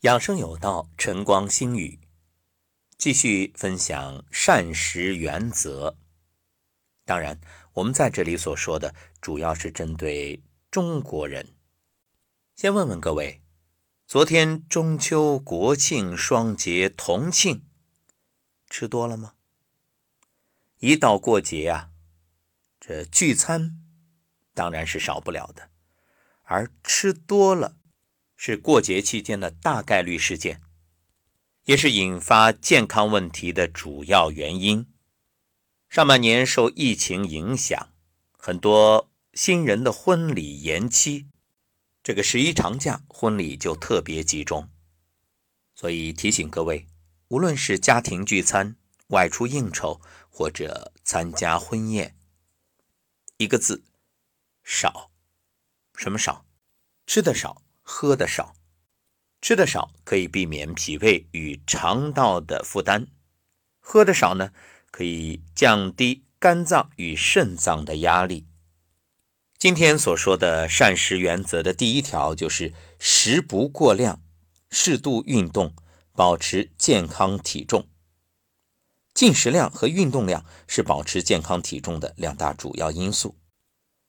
养生有道，晨光新语，继续分享膳食原则。当然，我们在这里所说的主要是针对中国人。先问问各位，昨天中秋、国庆双节同庆，吃多了吗？一到过节啊，这聚餐当然是少不了的，而吃多了。是过节期间的大概率事件，也是引发健康问题的主要原因。上半年受疫情影响，很多新人的婚礼延期，这个十一长假婚礼就特别集中。所以提醒各位，无论是家庭聚餐、外出应酬或者参加婚宴，一个字：少。什么少？吃的少。喝的少，吃的少可以避免脾胃与肠道的负担；喝的少呢，可以降低肝脏与肾脏的压力。今天所说的膳食原则的第一条就是食不过量，适度运动，保持健康体重。进食量和运动量是保持健康体重的两大主要因素。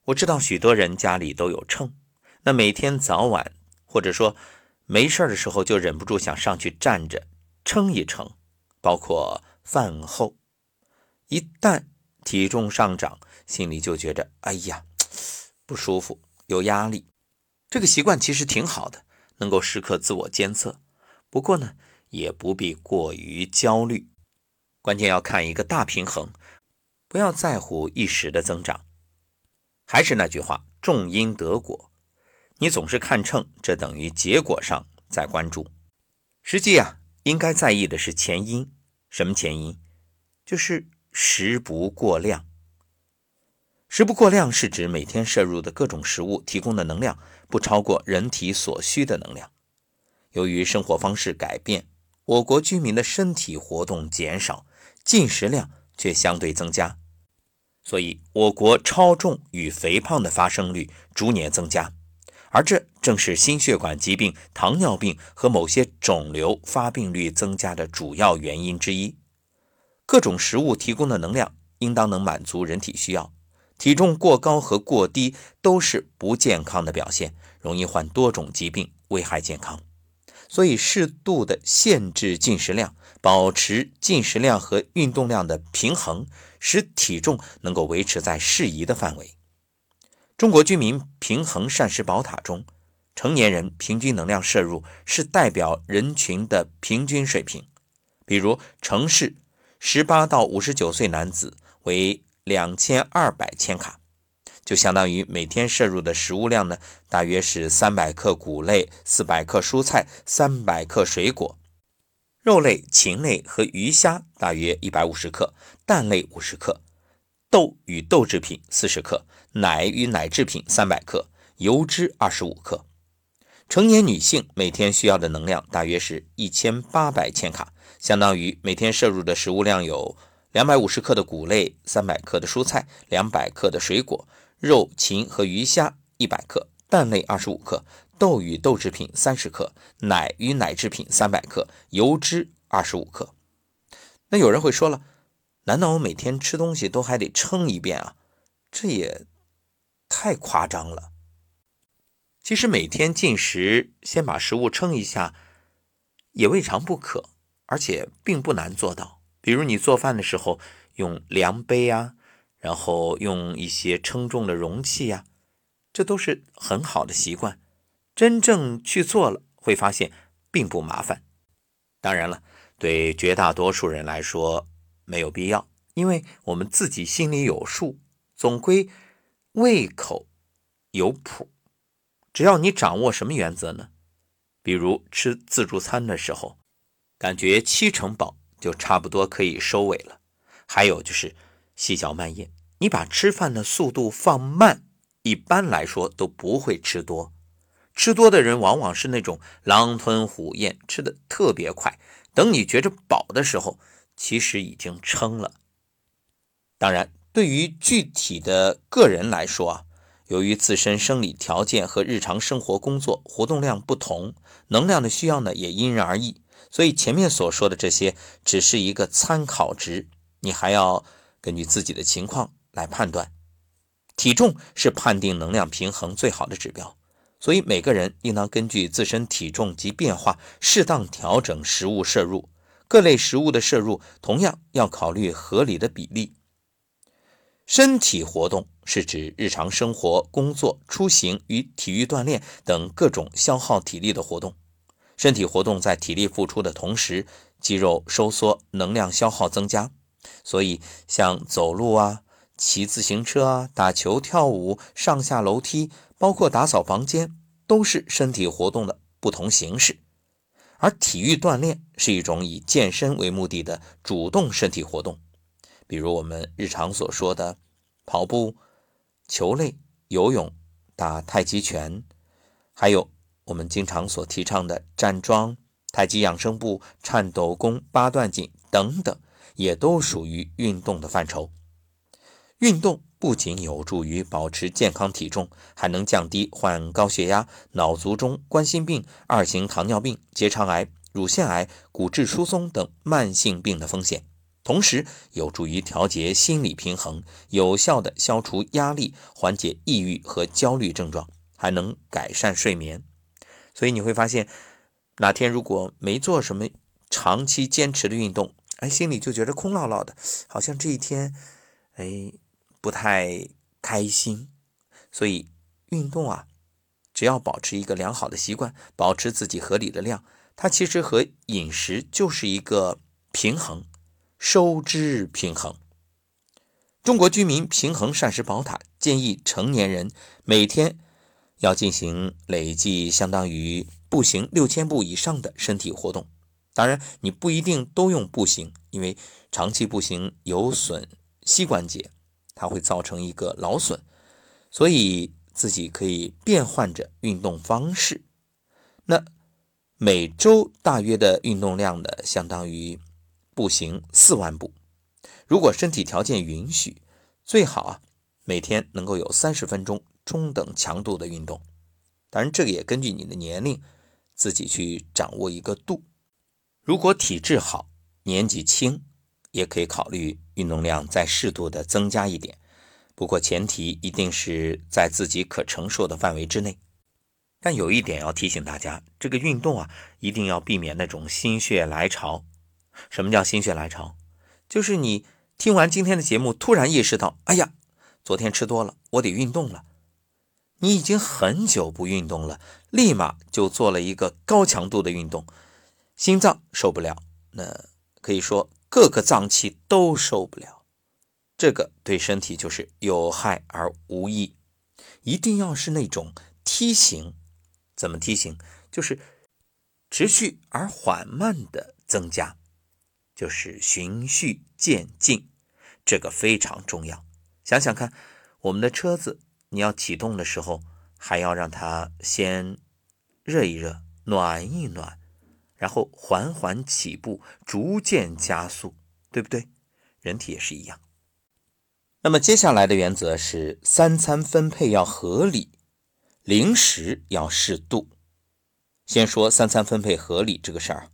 我知道许多人家里都有秤，那每天早晚。或者说没事的时候就忍不住想上去站着撑一撑，包括饭后，一旦体重上涨，心里就觉着哎呀不舒服，有压力。这个习惯其实挺好的，能够时刻自我监测。不过呢，也不必过于焦虑，关键要看一个大平衡，不要在乎一时的增长。还是那句话，种因得果。你总是看秤，这等于结果上在关注。实际啊，应该在意的是前因。什么前因？就是食不过量。食不过量是指每天摄入的各种食物提供的能量不超过人体所需的能量。由于生活方式改变，我国居民的身体活动减少，进食量却相对增加，所以我国超重与肥胖的发生率逐年增加。而这正是心血管疾病、糖尿病和某些肿瘤发病率增加的主要原因之一。各种食物提供的能量应当能满足人体需要，体重过高和过低都是不健康的表现，容易患多种疾病，危害健康。所以，适度的限制进食量，保持进食量和运动量的平衡，使体重能够维持在适宜的范围。中国居民平衡膳食宝塔中，成年人平均能量摄入是代表人群的平均水平。比如，城市十八到五十九岁男子为两千二百千卡，就相当于每天摄入的食物量呢，大约是三百克谷类、四百克蔬菜、三百克水果，肉类、禽类和鱼虾大约一百五十克，蛋类五十克。豆与豆制品四十克，奶与奶制品三百克，油脂二十五克。成年女性每天需要的能量大约是一千八百千卡，相当于每天摄入的食物量有两百五十克的谷类，三百克的蔬菜，两百克的水果，肉禽和鱼虾一百克，蛋类二十五克，豆与豆制品三十克，奶与奶制品三百克，油脂二十五克。那有人会说了。难道我每天吃东西都还得称一遍啊？这也太夸张了。其实每天进食，先把食物称一下，也未尝不可，而且并不难做到。比如你做饭的时候用量杯啊，然后用一些称重的容器呀，这都是很好的习惯。真正去做了，会发现并不麻烦。当然了，对绝大多数人来说，没有必要，因为我们自己心里有数，总归胃口有谱。只要你掌握什么原则呢？比如吃自助餐的时候，感觉七成饱就差不多可以收尾了。还有就是细嚼慢咽，你把吃饭的速度放慢，一般来说都不会吃多。吃多的人往往是那种狼吞虎咽，吃的特别快。等你觉着饱的时候，其实已经撑了。当然，对于具体的个人来说啊，由于自身生理条件和日常生活工作活动量不同，能量的需要呢也因人而异。所以前面所说的这些只是一个参考值，你还要根据自己的情况来判断。体重是判定能量平衡最好的指标，所以每个人应当根据自身体重及变化，适当调整食物摄入。各类食物的摄入同样要考虑合理的比例。身体活动是指日常生活、工作、出行与体育锻炼等各种消耗体力的活动。身体活动在体力付出的同时，肌肉收缩，能量消耗增加。所以，像走路啊、骑自行车啊、打球、跳舞、上下楼梯，包括打扫房间，都是身体活动的不同形式。而体育锻炼是一种以健身为目的的主动身体活动。比如我们日常所说的跑步、球类、游泳、打太极拳，还有我们经常所提倡的站桩、太极养生步、颤抖功、八段锦等等，也都属于运动的范畴。运动不仅有助于保持健康体重，还能降低患高血压、脑卒中、冠心病、二型糖尿病、结肠癌、乳腺癌、骨质疏松等慢性病的风险。同时有助于调节心理平衡，有效的消除压力，缓解抑郁和焦虑症状，还能改善睡眠。所以你会发现，哪天如果没做什么长期坚持的运动，哎，心里就觉得空落落的，好像这一天，哎，不太开心。所以运动啊，只要保持一个良好的习惯，保持自己合理的量，它其实和饮食就是一个平衡。收支平衡。中国居民平衡膳食宝塔建议成年人每天要进行累计相当于步行六千步以上的身体活动。当然，你不一定都用步行，因为长期步行有损膝关节，它会造成一个劳损，所以自己可以变换着运动方式。那每周大约的运动量呢，相当于。步行四万步，如果身体条件允许，最好啊每天能够有三十分钟中等强度的运动。当然，这个也根据你的年龄自己去掌握一个度。如果体质好、年纪轻，也可以考虑运动量再适度的增加一点。不过前提一定是在自己可承受的范围之内。但有一点要提醒大家，这个运动啊，一定要避免那种心血来潮。什么叫心血来潮？就是你听完今天的节目，突然意识到，哎呀，昨天吃多了，我得运动了。你已经很久不运动了，立马就做了一个高强度的运动，心脏受不了，那可以说各个脏器都受不了。这个对身体就是有害而无益。一定要是那种梯形，怎么梯形？就是持续而缓慢的增加。就是循序渐进，这个非常重要。想想看，我们的车子，你要启动的时候，还要让它先热一热、暖一暖，然后缓缓起步，逐渐加速，对不对？人体也是一样。那么接下来的原则是：三餐分配要合理，零食要适度。先说三餐分配合理这个事儿。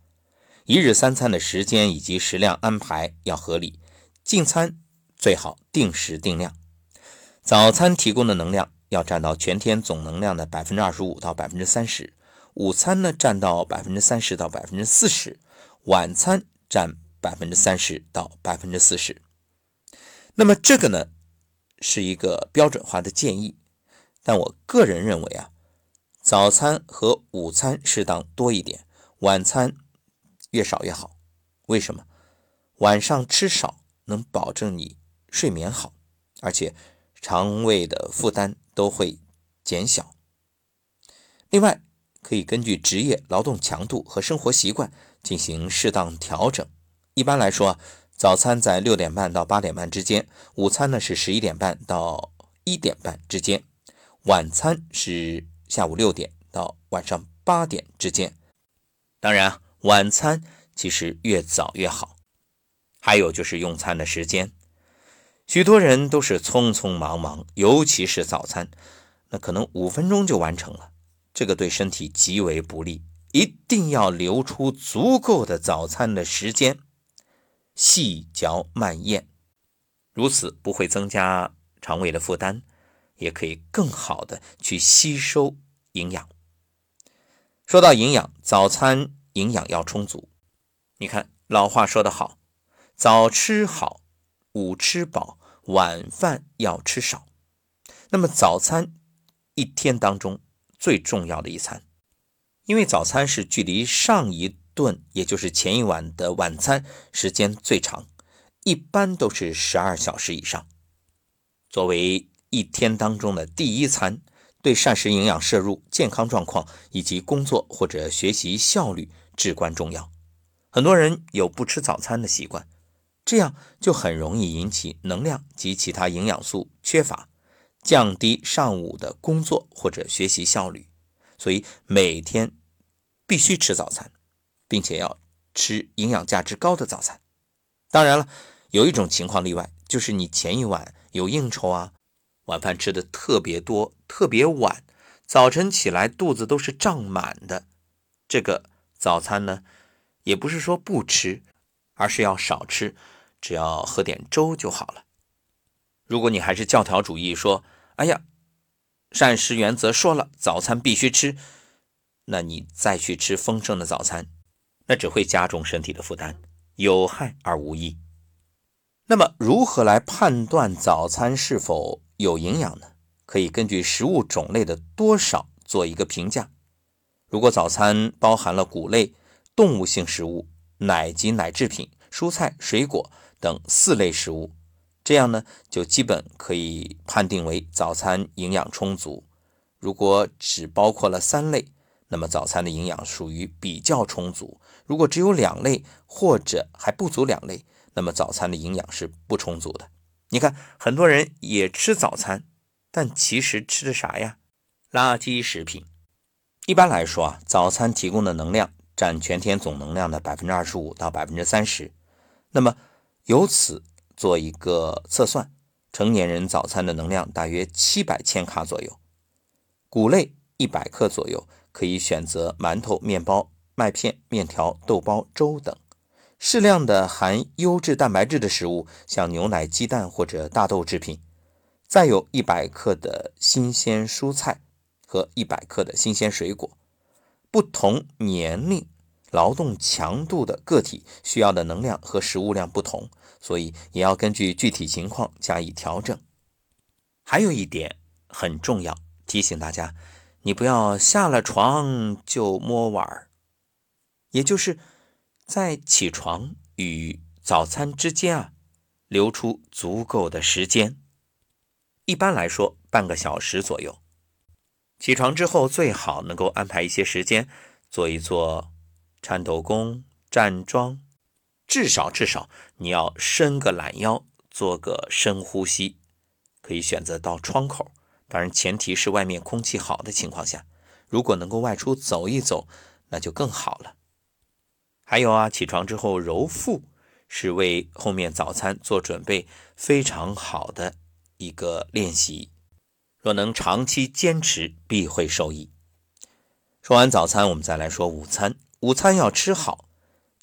一日三餐的时间以及食量安排要合理，进餐最好定时定量。早餐提供的能量要占到全天总能量的百分之二十五到百分之三十，午餐呢占到百分之三十到百分之四十，晚餐占百分之三十到百分之四十。那么这个呢是一个标准化的建议，但我个人认为啊，早餐和午餐适当多一点，晚餐。越少越好，为什么？晚上吃少能保证你睡眠好，而且肠胃的负担都会减小。另外，可以根据职业劳动强度和生活习惯进行适当调整。一般来说，早餐在六点半到八点半之间，午餐呢是十一点半到一点半之间，晚餐是下午六点到晚上八点之间。当然。晚餐其实越早越好，还有就是用餐的时间，许多人都是匆匆忙忙，尤其是早餐，那可能五分钟就完成了，这个对身体极为不利。一定要留出足够的早餐的时间，细嚼慢咽，如此不会增加肠胃的负担，也可以更好的去吸收营养。说到营养，早餐营养要充足。你看老话说得好，早吃好，午吃饱，晚饭要吃少。那么早餐一天当中最重要的一餐。因为早餐是距离上一顿，也就是前一晚的晚餐时间最长，一般都是十二小时以上。作为一天当中的第一餐，对膳食营养摄入、健康状况以及工作或者学习效率至关重要。很多人有不吃早餐的习惯，这样就很容易引起能量及其他营养素缺乏，降低上午的工作或者学习效率。所以每天。必须吃早餐，并且要吃营养价值高的早餐。当然了，有一种情况例外，就是你前一晚有应酬啊，晚饭吃的特别多、特别晚，早晨起来肚子都是胀满的。这个早餐呢，也不是说不吃，而是要少吃，只要喝点粥就好了。如果你还是教条主义，说“哎呀，膳食原则说了，早餐必须吃”。那你再去吃丰盛的早餐，那只会加重身体的负担，有害而无益。那么，如何来判断早餐是否有营养呢？可以根据食物种类的多少做一个评价。如果早餐包含了谷类、动物性食物、奶及奶制品、蔬菜、水果等四类食物，这样呢，就基本可以判定为早餐营养充足。如果只包括了三类，那么早餐的营养属于比较充足。如果只有两类或者还不足两类，那么早餐的营养是不充足的。你看，很多人也吃早餐，但其实吃的啥呀？垃圾食品。一般来说啊，早餐提供的能量占全天总能量的百分之二十五到百分之三十。那么由此做一个测算，成年人早餐的能量大约七百千卡左右，谷类一百克左右。可以选择馒头、面包、麦片、面条、豆包、粥等，适量的含优质蛋白质的食物，像牛奶、鸡蛋或者大豆制品。再有一百克的新鲜蔬菜和一百克的新鲜水果。不同年龄、劳动强度的个体需要的能量和食物量不同，所以也要根据具体情况加以调整。还有一点很重要，提醒大家。你不要下了床就摸碗儿，也就是在起床与早餐之间啊，留出足够的时间。一般来说，半个小时左右。起床之后，最好能够安排一些时间做一做颤抖功、站桩，至少至少你要伸个懒腰，做个深呼吸。可以选择到窗口。当然，前提是外面空气好的情况下，如果能够外出走一走，那就更好了。还有啊，起床之后揉腹是为后面早餐做准备非常好的一个练习。若能长期坚持，必会受益。说完早餐，我们再来说午餐。午餐要吃好。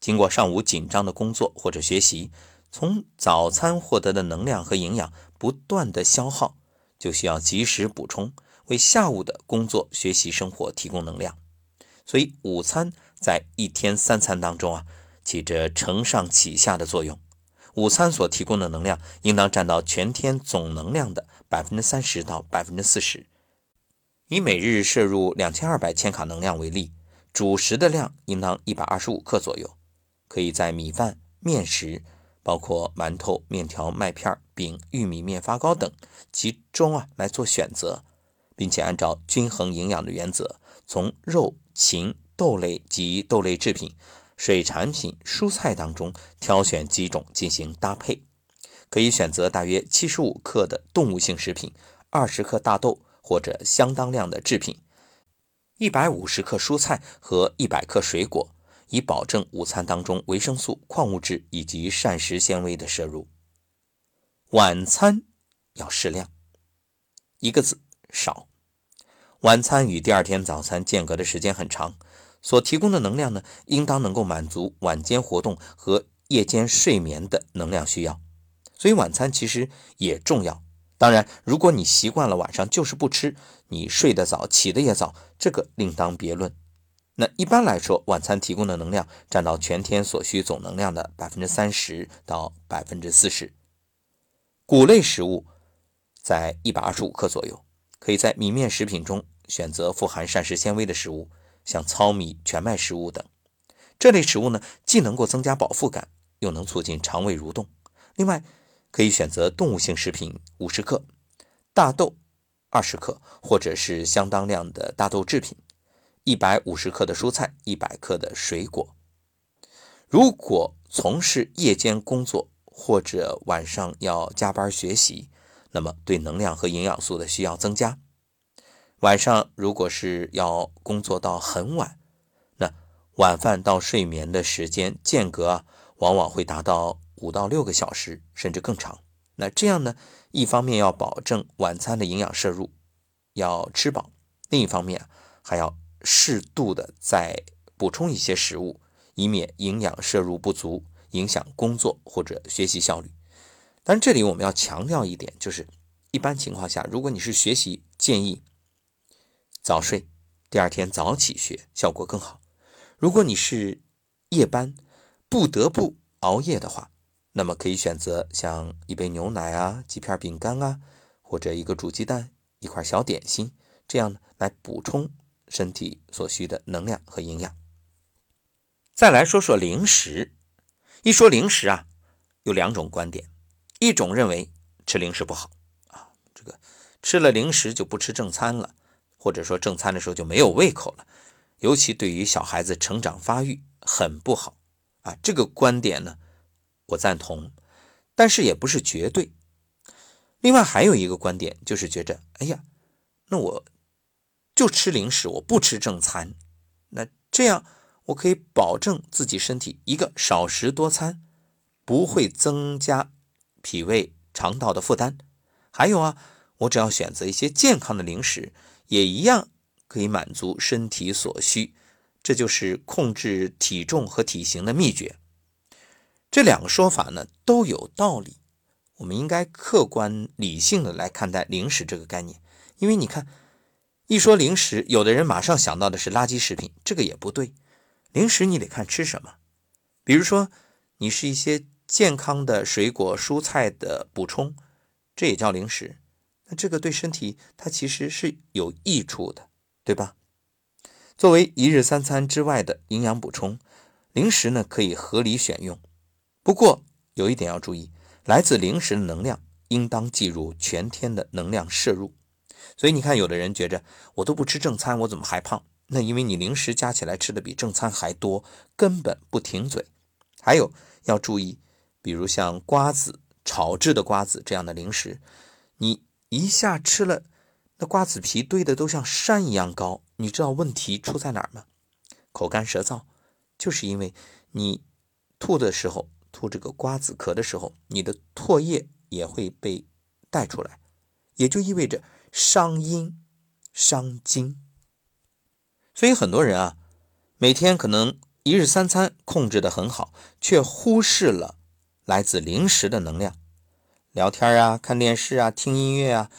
经过上午紧张的工作或者学习，从早餐获得的能量和营养不断的消耗。就需要及时补充，为下午的工作、学习、生活提供能量。所以，午餐在一天三餐当中啊，起着承上启下的作用。午餐所提供的能量，应当占到全天总能量的百分之三十到百分之四十。以每日摄入两千二百千卡能量为例，主食的量应当一百二十五克左右。可以在米饭、面食。包括馒头、面条、麦片、饼、玉米面发糕等其中啊来做选择，并且按照均衡营养的原则，从肉、禽、豆类及豆类制品、水产品、蔬菜当中挑选几种进行搭配。可以选择大约七十五克的动物性食品，二十克大豆或者相当量的制品，一百五十克蔬菜和一百克水果。以保证午餐当中维生素、矿物质以及膳食纤维的摄入。晚餐要适量，一个字少。晚餐与第二天早餐间隔的时间很长，所提供的能量呢，应当能够满足晚间活动和夜间睡眠的能量需要。所以晚餐其实也重要。当然，如果你习惯了晚上就是不吃，你睡得早，起得也早，这个另当别论。那一般来说，晚餐提供的能量占到全天所需总能量的百分之三十到百分之四十。谷类食物在一百二十五克左右，可以在米面食品中选择富含膳食纤维的食物，像糙米、全麦食物等。这类食物呢，既能够增加饱腹感，又能促进肠胃蠕动。另外，可以选择动物性食品五十克，大豆二十克，或者是相当量的大豆制品，一百五十克的蔬菜，一百克的水果。如果从事夜间工作或者晚上要加班学习，那么对能量和营养素的需要增加。晚上如果是要工作到很晚，那晚饭到睡眠的时间间隔啊往往会达到。五到六个小时，甚至更长。那这样呢？一方面要保证晚餐的营养摄入要吃饱，另一方面还要适度的再补充一些食物，以免营养摄入不足，影响工作或者学习效率。但这里我们要强调一点，就是一般情况下，如果你是学习，建议早睡，第二天早起学，效果更好。如果你是夜班，不得不熬夜的话，那么可以选择像一杯牛奶啊、几片饼干啊，或者一个煮鸡蛋、一块小点心，这样呢来补充身体所需的能量和营养。再来说说零食，一说零食啊，有两种观点，一种认为吃零食不好啊，这个吃了零食就不吃正餐了，或者说正餐的时候就没有胃口了，尤其对于小孩子成长发育很不好啊，这个观点呢。我赞同，但是也不是绝对。另外还有一个观点，就是觉着，哎呀，那我就吃零食，我不吃正餐，那这样我可以保证自己身体一个少食多餐，不会增加脾胃肠道的负担。还有啊，我只要选择一些健康的零食，也一样可以满足身体所需。这就是控制体重和体型的秘诀。这两个说法呢都有道理，我们应该客观理性的来看待零食这个概念。因为你看，一说零食，有的人马上想到的是垃圾食品，这个也不对。零食你得看吃什么，比如说你是一些健康的水果、蔬菜的补充，这也叫零食。那这个对身体它其实是有益处的，对吧？作为一日三餐之外的营养补充，零食呢可以合理选用。不过有一点要注意，来自零食的能量应当计入全天的能量摄入。所以你看，有的人觉着我都不吃正餐，我怎么还胖？那因为你零食加起来吃的比正餐还多，根本不停嘴。还有要注意，比如像瓜子、炒制的瓜子这样的零食，你一下吃了，那瓜子皮堆的都像山一样高。你知道问题出在哪儿吗？口干舌燥，就是因为你吐的时候。吐这个瓜子壳的时候，你的唾液也会被带出来，也就意味着伤阴伤精。所以很多人啊，每天可能一日三餐控制的很好，却忽视了来自零食的能量。聊天啊，看电视啊，听音乐啊，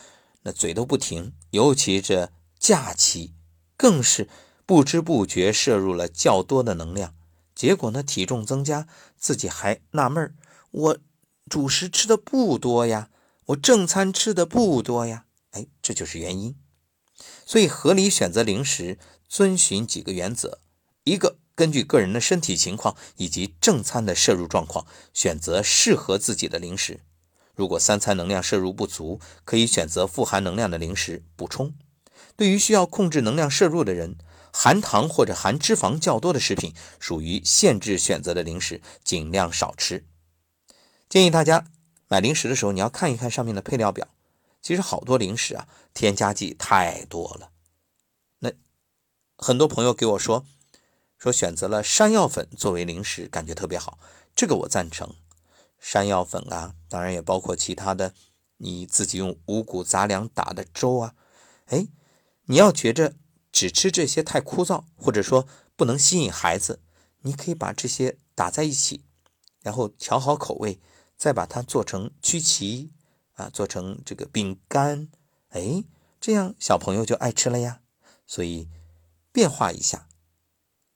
那嘴都不停。尤其这假期，更是不知不觉摄入了较多的能量。结果呢，体重增加，自己还纳闷儿：我主食吃的不多呀，我正餐吃的不多呀。哎，这就是原因。所以，合理选择零食，遵循几个原则：一个，根据个人的身体情况以及正餐的摄入状况，选择适合自己的零食。如果三餐能量摄入不足，可以选择富含能量的零食补充。对于需要控制能量摄入的人。含糖或者含脂肪较多的食品属于限制选择的零食，尽量少吃。建议大家买零食的时候，你要看一看上面的配料表。其实好多零食啊，添加剂太多了。那很多朋友给我说，说选择了山药粉作为零食，感觉特别好。这个我赞成。山药粉啊，当然也包括其他的，你自己用五谷杂粮打的粥啊，哎。你要觉着只吃这些太枯燥，或者说不能吸引孩子，你可以把这些打在一起，然后调好口味，再把它做成曲奇啊，做成这个饼干，哎，这样小朋友就爱吃了呀。所以变化一下，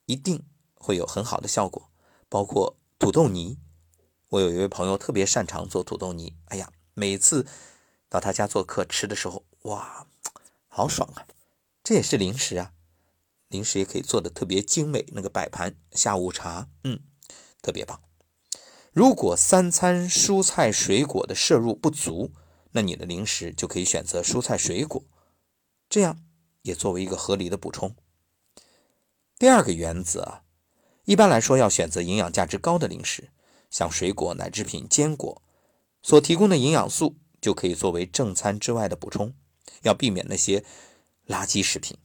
一定会有很好的效果。包括土豆泥，我有一位朋友特别擅长做土豆泥，哎呀，每次到他家做客吃的时候，哇，好爽啊！这也是零食啊，零食也可以做的特别精美，那个摆盘下午茶，嗯，特别棒。如果三餐蔬菜水果的摄入不足，那你的零食就可以选择蔬菜水果，这样也作为一个合理的补充。第二个原则啊。一般来说，要选择营养价值高的零食，像水果、奶制品、坚果所提供的营养素，就可以作为正餐之外的补充，要避免那些垃圾食品。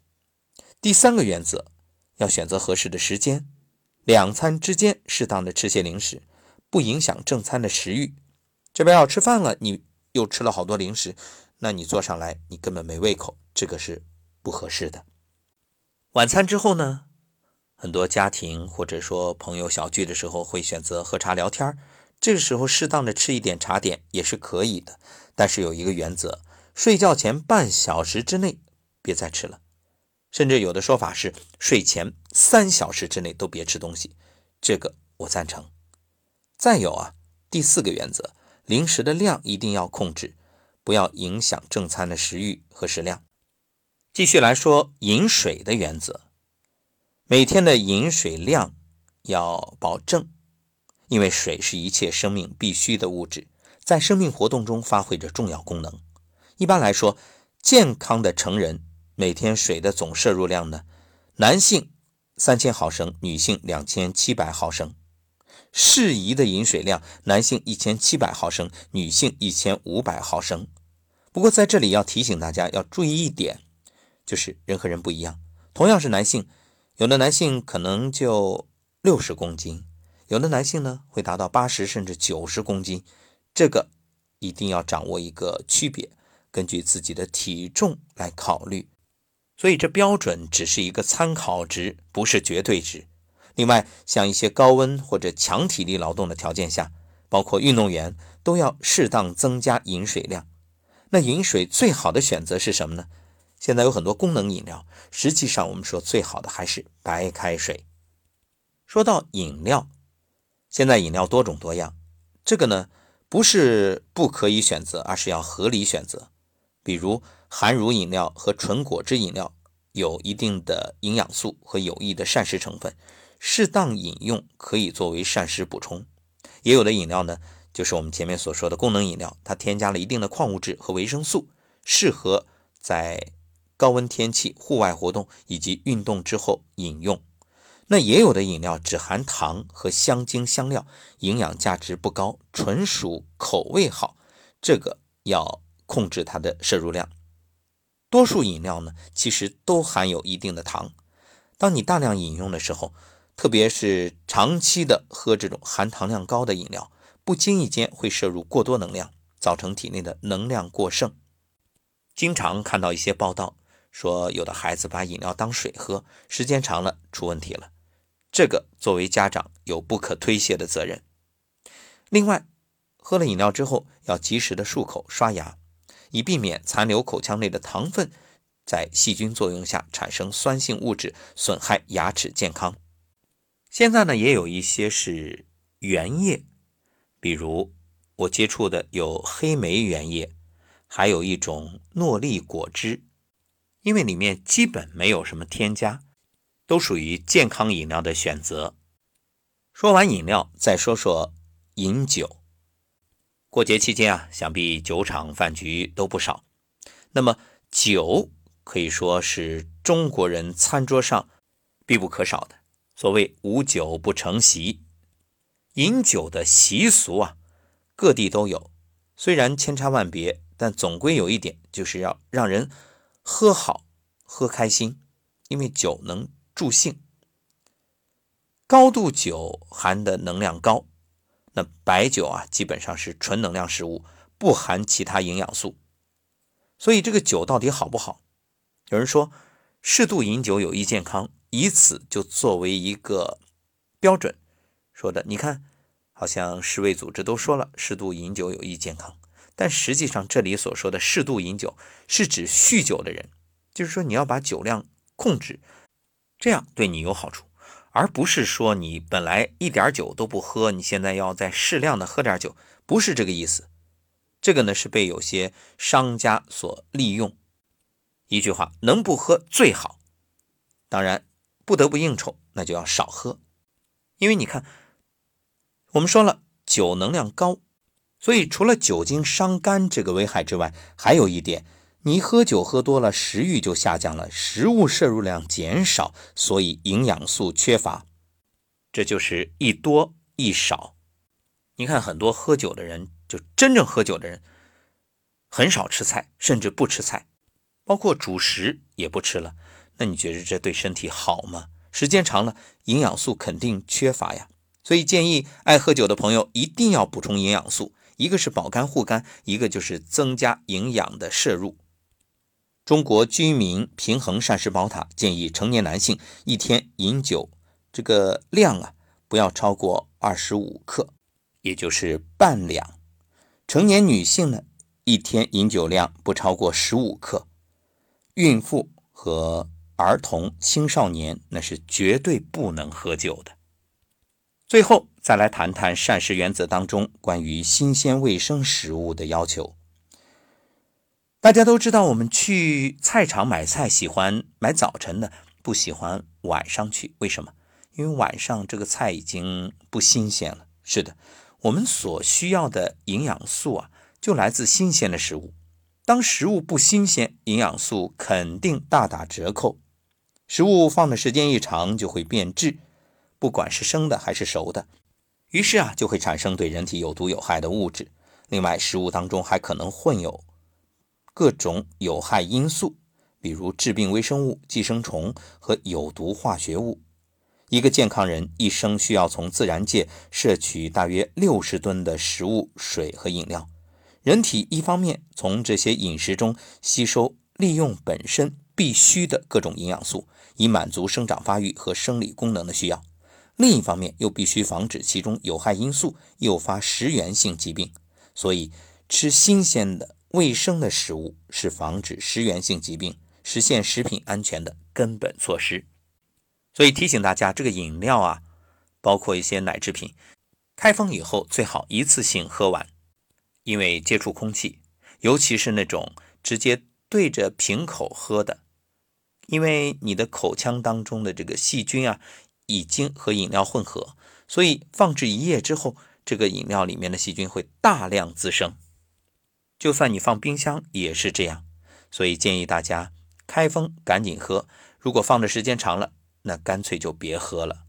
第三个原则，要选择合适的时间，两餐之间适当的吃些零食，不影响正餐的食欲。这边要吃饭了，你又吃了好多零食，那你坐上来你根本没胃口，这个是不合适的。晚餐之后呢？很多家庭或者说朋友小聚的时候，会选择喝茶聊天这个时候适当的吃一点茶点也是可以的，但是有一个原则：睡觉前半小时之内别再吃了。甚至有的说法是睡前三小时之内都别吃东西，这个我赞成。再有啊，第四个原则，零食的量一定要控制，不要影响正餐的食欲和食量。继续来说饮水的原则。每天的饮水量要保证，因为水是一切生命必须的物质，在生命活动中发挥着重要功能。一般来说，健康的成人每天水的总摄入量呢，男性三千毫升，女性两千七百毫升。适宜的饮水量，男性一千七百毫升，女性一千五百毫升。不过在这里要提醒大家要注意一点，就是人和人不一样，同样是男性。有的男性可能就六十公斤，有的男性呢会达到八十甚至九十公斤，这个一定要掌握一个区别，根据自己的体重来考虑。所以这标准只是一个参考值，不是绝对值。另外，像一些高温或者强体力劳动的条件下，包括运动员都要适当增加饮水量。那饮水最好的选择是什么呢？现在有很多功能饮料，实际上我们说最好的还是白开水。说到饮料，现在饮料多种多样，这个呢不是不可以选择，而是要合理选择。比如含乳饮料和纯果汁饮料有一定的营养素和有益的膳食成分，适当饮用可以作为膳食补充。也有的饮料呢，就是我们前面所说的功能饮料，它添加了一定的矿物质和维生素，适合在高温天气、户外活动以及运动之后饮用，那也有的饮料只含糖和香精香料，营养价值不高，纯属口味好，这个要控制它的摄入量。多数饮料呢，其实都含有一定的糖。当你大量饮用的时候，特别是长期的喝这种含糖量高的饮料，不经意间会摄入过多能量，造成体内的能量过剩。经常看到一些报道。说有的孩子把饮料当水喝，时间长了出问题了，这个作为家长有不可推卸的责任。另外，喝了饮料之后要及时的漱口刷牙，以避免残留口腔内的糖分在细菌作用下产生酸性物质，损害牙齿健康。现在呢，也有一些是原液，比如我接触的有黑莓原液，还有一种诺丽果汁。因为里面基本没有什么添加，都属于健康饮料的选择。说完饮料，再说说饮酒。过节期间啊，想必酒场饭局都不少。那么酒可以说是中国人餐桌上必不可少的。所谓无酒不成席，饮酒的习俗啊，各地都有。虽然千差万别，但总归有一点，就是要让人。喝好，喝开心，因为酒能助兴。高度酒含的能量高，那白酒啊基本上是纯能量食物，不含其他营养素。所以这个酒到底好不好？有人说，适度饮酒有益健康，以此就作为一个标准说的。你看，好像世卫组织都说了，适度饮酒有益健康。但实际上，这里所说的适度饮酒，是指酗酒的人，就是说你要把酒量控制，这样对你有好处，而不是说你本来一点酒都不喝，你现在要再适量的喝点酒，不是这个意思。这个呢是被有些商家所利用。一句话，能不喝最好。当然，不得不应酬，那就要少喝。因为你看，我们说了，酒能量高，所以除了酒精伤肝这个危害之外，还有一点，你喝酒喝多了，食欲就下降了，食物摄入量减少，所以营养素缺乏。这就是一多一少。你看，很多喝酒的人。就真正喝酒的人，很少吃菜，甚至不吃菜，包括主食也不吃了。那你觉得这对身体好吗？时间长了，营养素肯定缺乏呀。所以建议爱喝酒的朋友一定要补充营养素，一个是保肝护肝，一个就是增加营养的摄入。中国居民平衡膳食宝塔建议成年男性一天饮酒这个量啊，不要超过二十五克，也就是半两。成年女性呢，一天饮酒量不超过十五克；孕妇和儿童、青少年那是绝对不能喝酒的。最后再来谈谈膳食原则当中关于新鲜卫生食物的要求。大家都知道，我们去菜场买菜喜欢买早晨的，不喜欢晚上去。为什么？因为晚上这个菜已经不新鲜了。是的。我们所需要的营养素啊，就来自新鲜的食物。当食物不新鲜，营养素肯定大打折扣。食物放的时间一长，就会变质，不管是生的还是熟的，于是啊，就会产生对人体有毒有害的物质。另外，食物当中还可能混有各种有害因素，比如致病微生物、寄生虫和有毒化学物。一个健康人一生需要从自然界摄取大约六十吨的食物、水和饮料。人体一方面从这些饮食中吸收利用本身必需的各种营养素，以满足生长发育和生理功能的需要；另一方面又必须防止其中有害因素诱发食源性疾病。所以，吃新鲜的、卫生的食物是防止食源性疾病、实现食品安全的根本措施。所以提醒大家，这个饮料啊，包括一些奶制品，开封以后最好一次性喝完，因为接触空气，尤其是那种直接对着瓶口喝的，因为你的口腔当中的这个细菌啊，已经和饮料混合，所以放置一夜之后，这个饮料里面的细菌会大量滋生。就算你放冰箱也是这样，所以建议大家开封赶紧喝，如果放的时间长了。那干脆就别喝了。